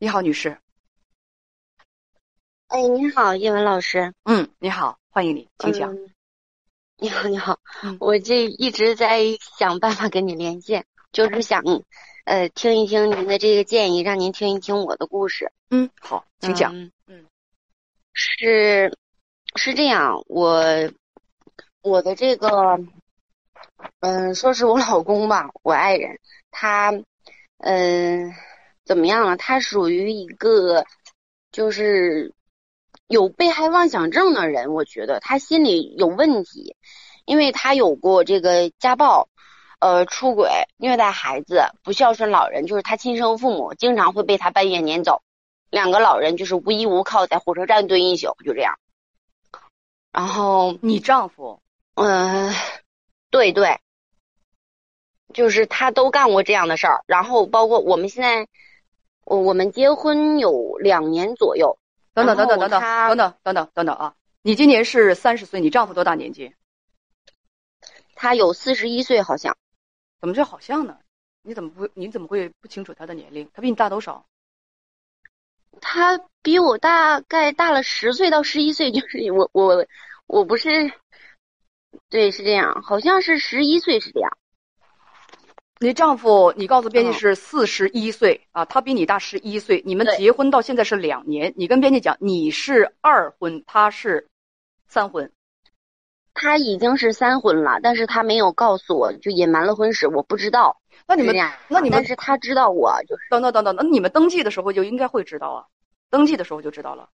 你好，女士。哎，你好，叶文老师。嗯，你好，欢迎你，请讲。嗯你好，你好，嗯我这一直在想办法跟你连线，就是想，呃，听一听您的这个建议，让您听一听我的故事。嗯，好，请讲。嗯嗯是是这样，我我的这个，嗯、说是我老公吧，我爱人，他，嗯、怎么样了？他属于一个就是有被害妄想症的人，我觉得他心里有问题，因为他有过这个家暴。呃，出轨、虐待孩子、不孝顺老人，就是他亲生父母经常会被他半夜撵走，两个老人就是无依无靠，在火车站蹲一宿，就这样。然后，你丈夫嗯、对对，就是他都干过这样的事儿。然后，包括我们现在，我我们结婚有两年左右，等等等等等等等等等等等等啊！你今年是三十岁，你丈夫多大年纪？他有四十一岁，好像怎么就好像呢？你怎么不你怎么会不清楚他的年龄？他比你大多少？他比我大概大了十岁到十一岁，就是我我我不是，对，是这样，好像是十一岁是这样。你丈夫，你告诉编辑嗯是四十一岁啊，他比你大十一岁，你们结婚到现在是两年。你跟编辑讲，你是二婚，他是三婚。他已经是三婚了，但是他没有告诉我，就隐瞒了婚史，我不知道。那你们那你们但是他知道我就是，等等等等，那你们登记的时候就应该会知道啊，登记的时候就知道了。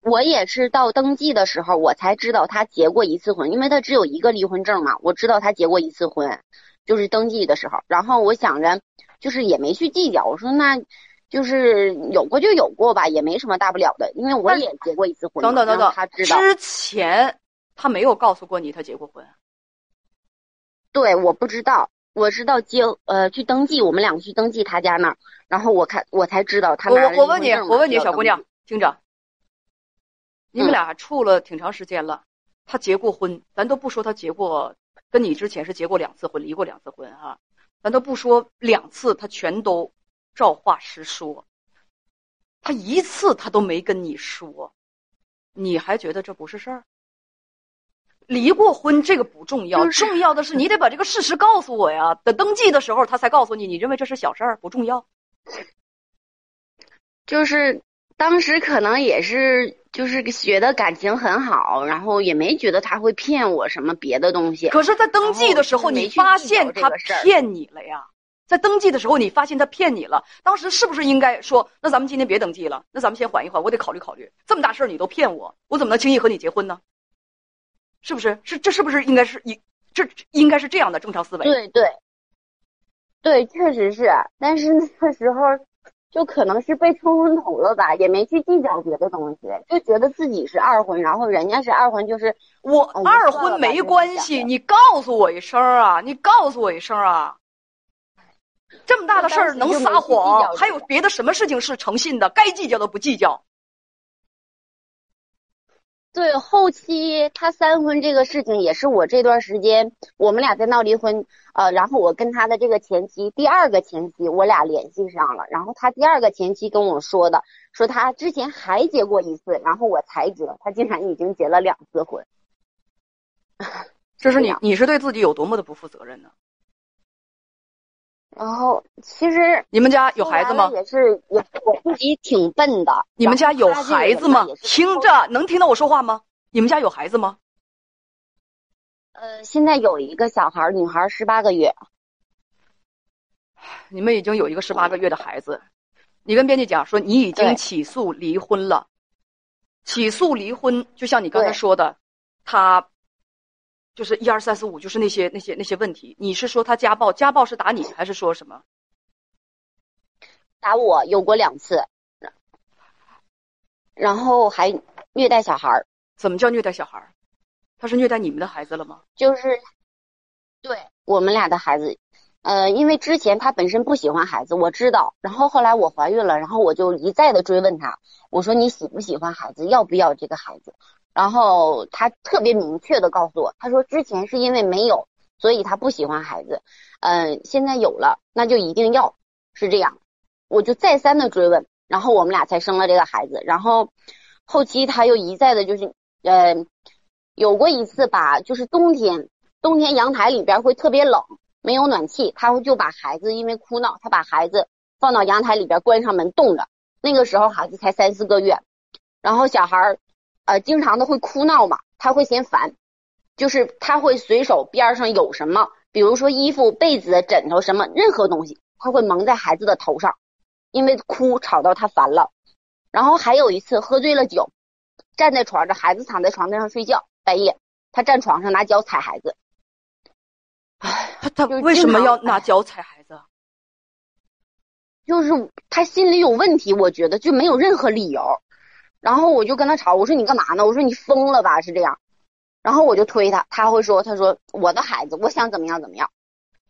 我也是到登记的时候我才知道他结过一次婚，因为他只有一个离婚证嘛，我知道他结过一次婚，就是登记的时候。然后我想着，就是也没去计较，我说那。就是有过就有过吧，也没什么大不了的，因为我也结过一次婚。等等等等他，知道，之前他没有告诉过你他结过婚。对，我不知道，我知道结呃去登记，我们两个去登记他家那儿，然后我看我才知道他我我我问你，我问你，小姑娘，听着，你们嗯俩处了挺长时间了，他结过婚，咱都不说他结过，跟你之前是结过两次婚，离过两次婚哈、咱都不说两次，他全都照话实说，他一次他都没跟你说，你还觉得这不是事儿？离过婚这个不重要，就是重要的是你得把这个事实告诉我呀。等登记的时候他才告诉你，你认为这是小事儿，不重要。就是当时可能也是就是觉得感情很好，然后也没觉得他会骗我什么别的东西。可是，在登记的时候，你发现他骗你了呀？在登记的时候，你发现他骗你了，当时是不是应该说，那咱们今天别登记了，那咱们先缓一缓，我得考虑考虑。这么大事儿你都骗我，我怎么能轻易和你结婚呢？是不是？是这是不是应该是一这应该是这样的正常思维？对对，对，确实是，但是那个时候就可能是被冲昏头了吧，也没去计较别的东西，就觉得自己是二婚，然后人家是二婚，就是我哎二婚没关系，你告诉我一声啊！你告诉我一声啊！这么大的事儿能撒谎？还有别的什么事情是诚信的？该计较的不计较。对，后期他三婚这个事情也是我这段时间我们俩在闹离婚，呃，然后我跟他的这个前妻，第二个前妻，我俩联系上了，然后他第二个前妻跟我说的，说他之前还结过一次，然后我才知道他竟然已经结了两次婚。这是你你是对自己有多么的不负责任呢？然后其实你们家有孩子吗？也是我我自己挺笨的。你们家有孩子吗听着，能听到我说话吗？你们家有孩子吗？呃，现在有一个小孩儿，女孩儿十八个月。你们已经有一个十八个月的孩子，你跟编辑讲说你已经起诉离婚了，起诉离婚，就像你刚才说的，他就是一二三四五，就是那些那些那些问题。你是说他家暴？家暴是打你，还是说什么？打我有过两次，然后还虐待小孩儿，怎么叫虐待小孩儿？他是虐待你们的孩子了吗？就是对我们俩的孩子。呃，因为之前他本身不喜欢孩子，我知道。然后后来我怀孕了，然后我就一再的追问他，我说你喜不喜欢孩子，要不要这个孩子？然后他特别明确的告诉我，他说之前是因为没有，所以他不喜欢孩子。嗯、现在有了，那就一定要，是这样。我就再三的追问，然后我们俩才生了这个孩子。然后后期他又一再的就是呃有过一次吧，就是冬天冬天阳台里边会特别冷，没有暖气，他会就把孩子因为哭闹，他把孩子放到阳台里边关上门冻着。那个时候孩子才三四个月，然后小孩儿呃经常的会哭闹嘛，他会嫌烦，就是他会随手边上有什么。比如说衣服、被子、枕头什么，任何东西，他会蒙在孩子的头上，因为哭吵到他烦了。然后还有一次喝醉了酒，站在床上，孩子躺在床上睡觉，半夜他站床上拿脚踩孩子。唉，他他为什么要拿脚踩孩子？就是他心里有问题，我觉得就没有任何理由。然后我就跟他吵，我说你干嘛呢？我说你疯了吧？是这样。然后我就推他，他会说：“他说我的孩子，我想怎么样怎么样。”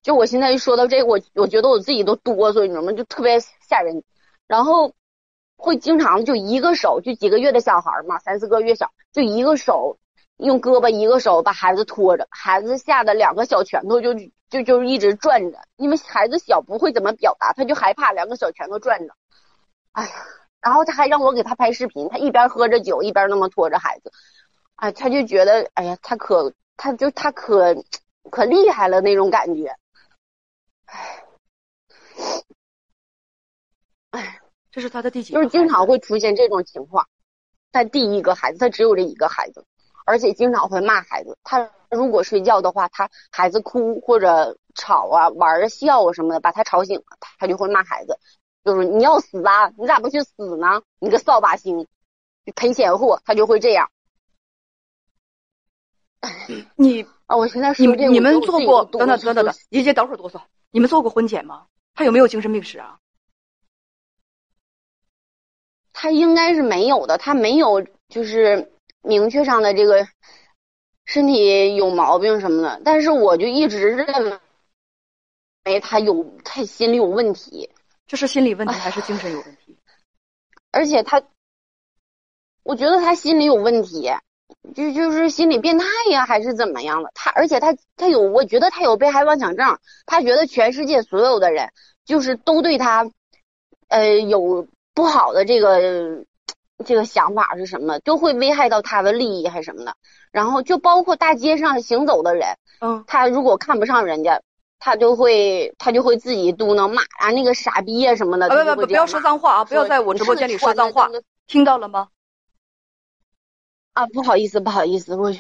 就我现在一说到这个，我我觉得我自己都哆嗦，你知道吗？就特别吓人。然后会经常就一个手，就几个月的小孩嘛，三四个月小，就一个手用胳膊，一个手把孩子拖着，孩子吓得两个小拳头就就就一直转着，因为孩子小不会怎么表达，他就害怕两个小拳头转着。哎呀，然后他还让我给他拍视频，他一边喝着酒，一边那么拖着孩子。哎，他就觉得，哎呀，他可，他就他可，可厉害了那种感觉。哎，哎，这是他的第几？就是经常会出现这种情况。他第一个孩子，他只有这一个孩子，而且经常会骂孩子。他如果睡觉的话，他孩子哭或者吵啊、玩啊、笑啊什么的，把他吵醒了，他就会骂孩子，就是你要死啊，你咋不去死呢？你个扫把星，赔钱货，他就会这样。你啊，我现在你你们做过等等等等等，姐姐等会儿哆嗦。你们做过婚检吗？他有没有精神病史啊？他应该是没有的，他没有就是明确上的这个身体有毛病什么的。但是我就一直认为他有他心里有问题。这是心理问题还是精神有问题？而且他，我觉得他心理有问题。就就是心理变态呀，还是怎么样的？他而且他他有，我觉得他有被害妄想症。他觉得全世界所有的人就是都对他，呃，有不好的这个这个想法是什么？都会危害到他的利益还是什么的？然后就包括大街上行走的人，嗯，他如果看不上人家，他就会他就会自己嘟囔骂啊那个傻逼啊什么的。不不不，不要说脏话啊！不要在我直播间里说脏话，听到了吗？啊，不好意思，不好意思，我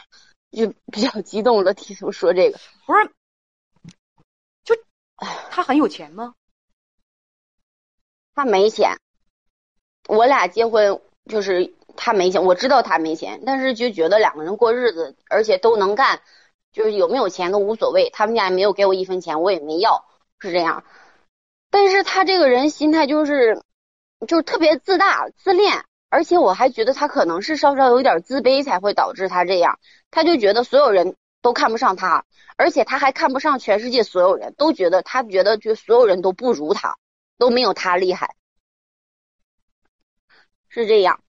就比较激动了，提出说这个不是，就他很有钱吗？他没钱，我俩结婚就是他没钱，我知道他没钱，但是就觉得两个人过日子，而且都能干，就是有没有钱都无所谓。他们家也没有给我一分钱，我也没要，是这样。但是他这个人心态就是，就是特别自大自恋。而且我还觉得他可能是稍稍有点自卑，才会导致他这样。他就觉得所有人都看不上他，而且他还看不上全世界所有人都觉得他觉得就所有人都不如他，都没有他厉害，是这样。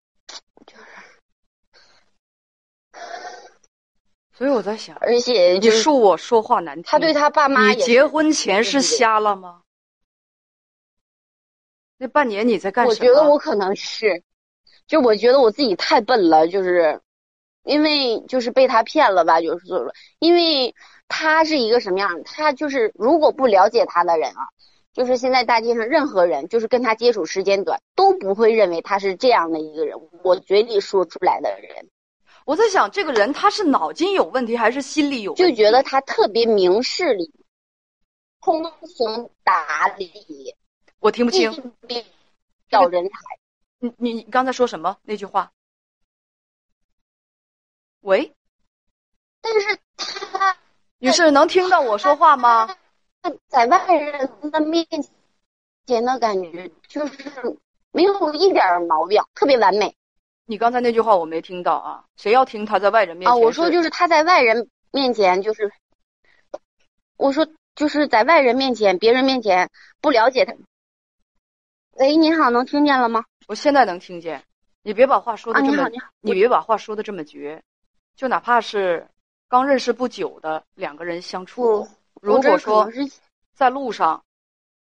就是，所以我在想，而且你恕我说话难听，他对他爸妈，你结婚前是瞎了吗？那半年你在干什么？我觉得我可能是。就我觉得我自己太笨了，就是因为就是被他骗了吧，就是说，因为他是一个什么样？他就是如果不了解他的人啊，就是现在大街上任何人，就是跟他接触时间短，都不会认为他是这样的一个人。我嘴里说出来的人，我在想，这个人他是脑筋有问题还是心里有？就觉得他特别明事理，通情达理。我听不清。找人才。你你你刚才说什么那句话？喂，但是他女士能听到我说话吗？在外人的面前的感觉就是没有一点毛病，特别完美。你刚才那句话我没听到啊？谁要听他在外人面前？啊，我说就是他在外人面前就是，我说就是在外人面前、别人面前不了解他。喂，你好，能听见了吗？我现在能听见，你别把话说的这么，你别把话说的这么绝，就哪怕是刚认识不久的两个人相处，如果说在路上，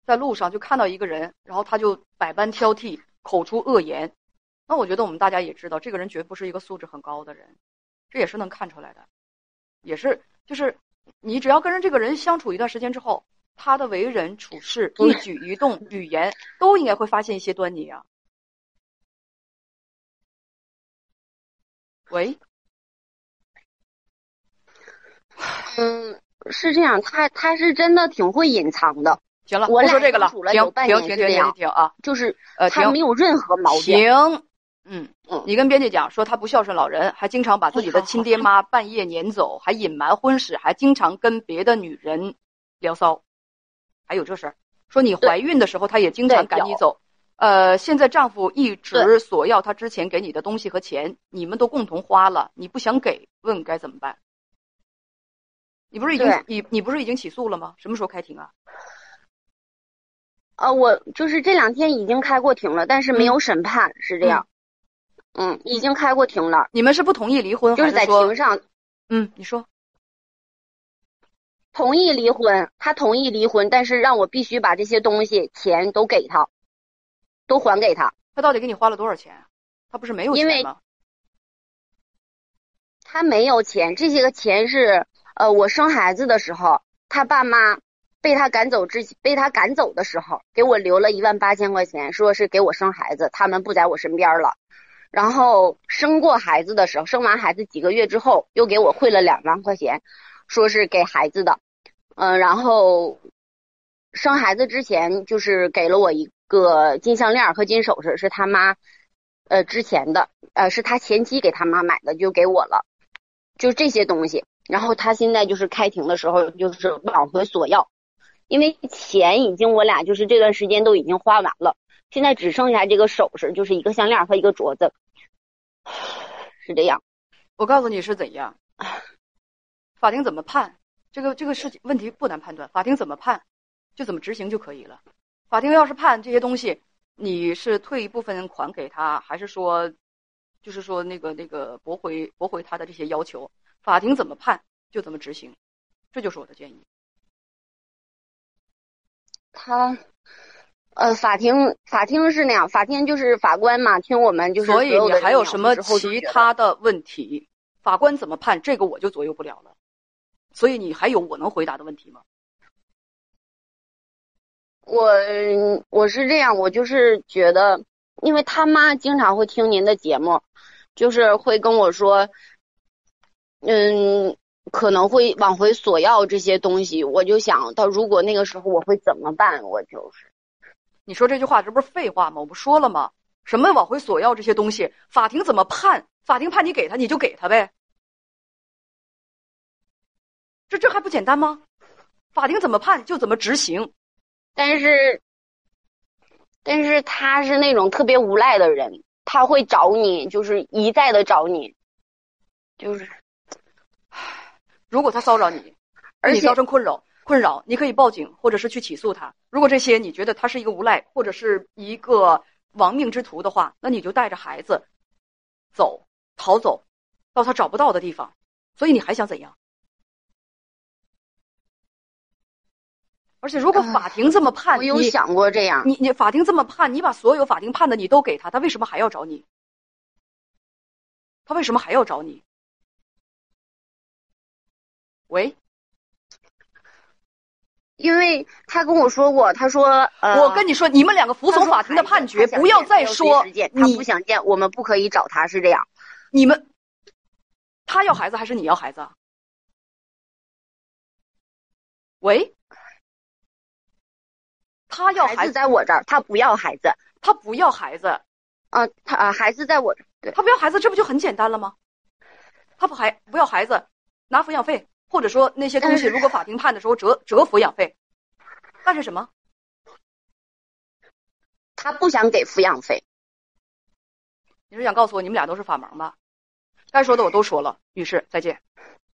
在路上就看到一个人，然后他就百般挑剔，口出恶言，那我觉得我们大家也知道，这个人绝不是一个素质很高的人，这也是能看出来的，也是就是你只要跟人这个人相处一段时间之后，他的为人处事、一举一动、语言都应该会发现一些端倪啊。喂，嗯，是这样，他他是真的挺会隐藏的。行了，我俩不说这个了，相处了停有半停停停停啊，就是呃，他没有任何毛病。停，嗯嗯你跟编辑讲说他不孝顺老人，还经常把自己的亲爹妈半夜撵走，还隐瞒婚史，还经常跟别的女人聊骚，还有这事儿。说你怀孕的时候，他也经常赶你走。呃，现在丈夫一直索要他之前给你的东西和钱，你们都共同花了，你不想给，问该怎么办？你不是已经你你不是已经起诉了吗？什么时候开庭啊？呃，我就是这两天已经开过庭了，但是没有审判，是这样。嗯，已经开过庭了，你们是不同意离婚，就是在庭上嗯？你说同意离婚，他同意离婚，但是让我必须把这些东西钱都给他，都还给他。他到底给你花了多少钱？他不是没有因为钱吗？他没有钱，这些个钱是呃，我生孩子的时候，他爸妈被他赶走之被他赶走的时候，给我留了一万八千块钱，说是给我生孩子，他们不在我身边了。然后生过孩子的时候，生完孩子几个月之后，又给我汇了两万块钱，说是给孩子的。嗯、然后生孩子之前就是给了我一个金项链和金首饰，是他妈呃之前的，呃是他前妻给他妈买的，就给我了。就这些东西。然后他现在就是开庭的时候，就是往回索要，因为钱已经我俩就是这段时间都已经花完了，现在只剩下这个首饰，就是一个项链和一个镯子，是这样。我告诉你是怎样，法庭怎么判，这个这个事情问题不难判断，法庭怎么判就怎么执行就可以了。法庭要是判这些东西，你是退一部分款给他，还是说，就是说那个那个驳回驳回他的这些要求，法庭怎么判就怎么执行，这就是我的建议。他，呃，法庭法庭是那样，法庭就是法官嘛，听我们就是所以你还有什么其他的问题？法官怎么判，这个我就左右不了了。所以你还有我能回答的问题吗？我我是这样，我就是觉得，因为他妈经常会听您的节目，就是会跟我说，嗯，可能会往回索要这些东西，我就想到如果那个时候我会怎么办？我就是你说这句话，这不是废话吗？我不说了吗？什么往回索要这些东西，法庭怎么判？法庭判你给他，你就给他呗。这这还不简单吗？法庭怎么判就怎么执行。但是，但是他是那种特别无赖的人，他会找你，就是一再的找你，就是如果他骚扰你，而且你造成困扰，困扰，你可以报警，或者是去起诉他。如果这些你觉得他是一个无赖，或者是一个亡命之徒的话，那你就带着孩子走，逃走，到他找不到的地方。所以你还想怎样？而且，如果法庭这么判，你我有想过这样。你你法庭这么判，你把所有法庭判的你都给他，他为什么还要找你？他为什么还要找你？喂，因为他跟我说过，他说，呃，我跟你说，你们两个服从法庭的判决，不要再说他你不想见，我们不可以找他，是这样。你们，他要孩子还是你要孩子啊？喂，他要孩子在我这儿，他不要孩子。他不要孩子，啊，他啊，孩子在我他不要孩子，这不就很简单了吗？他不还不要孩子，拿抚养费，或者说那些东西，如果法庭判的时候折折抚养费，那是什么？他不想给抚养费。你是想告诉我你们俩都是法盲吧？该说的我都说了，女士再见。